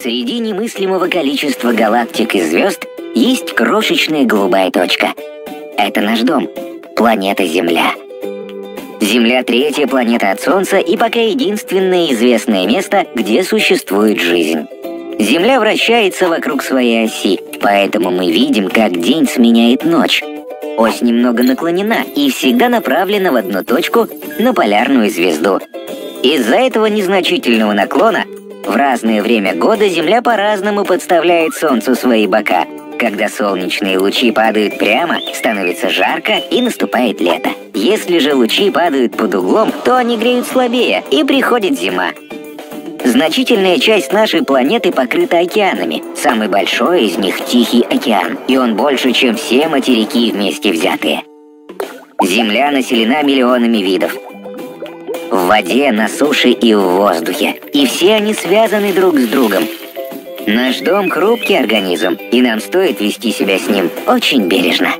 Среди немыслимого количества галактик и звезд есть крошечная голубая точка. Это наш дом, планета Земля. Земля — третья планета от Солнца и пока единственное известное место, где существует жизнь. Земля вращается вокруг своей оси, поэтому мы видим, как день сменяет ночь. Ось немного наклонена и всегда направлена в одну точку на полярную звезду. Из-за этого незначительного наклона в разное время года Земля по-разному подставляет Солнцу свои бока. Когда солнечные лучи падают прямо, становится жарко и наступает лето. Если же лучи падают под углом, то они греют слабее и приходит зима. Значительная часть нашей планеты покрыта океанами. Самый большой из них Тихий океан, и он больше, чем все материки вместе взятые. Земля населена миллионами видов, в воде, на суше и в воздухе. И все они связаны друг с другом. Наш дом — хрупкий организм, и нам стоит вести себя с ним очень бережно.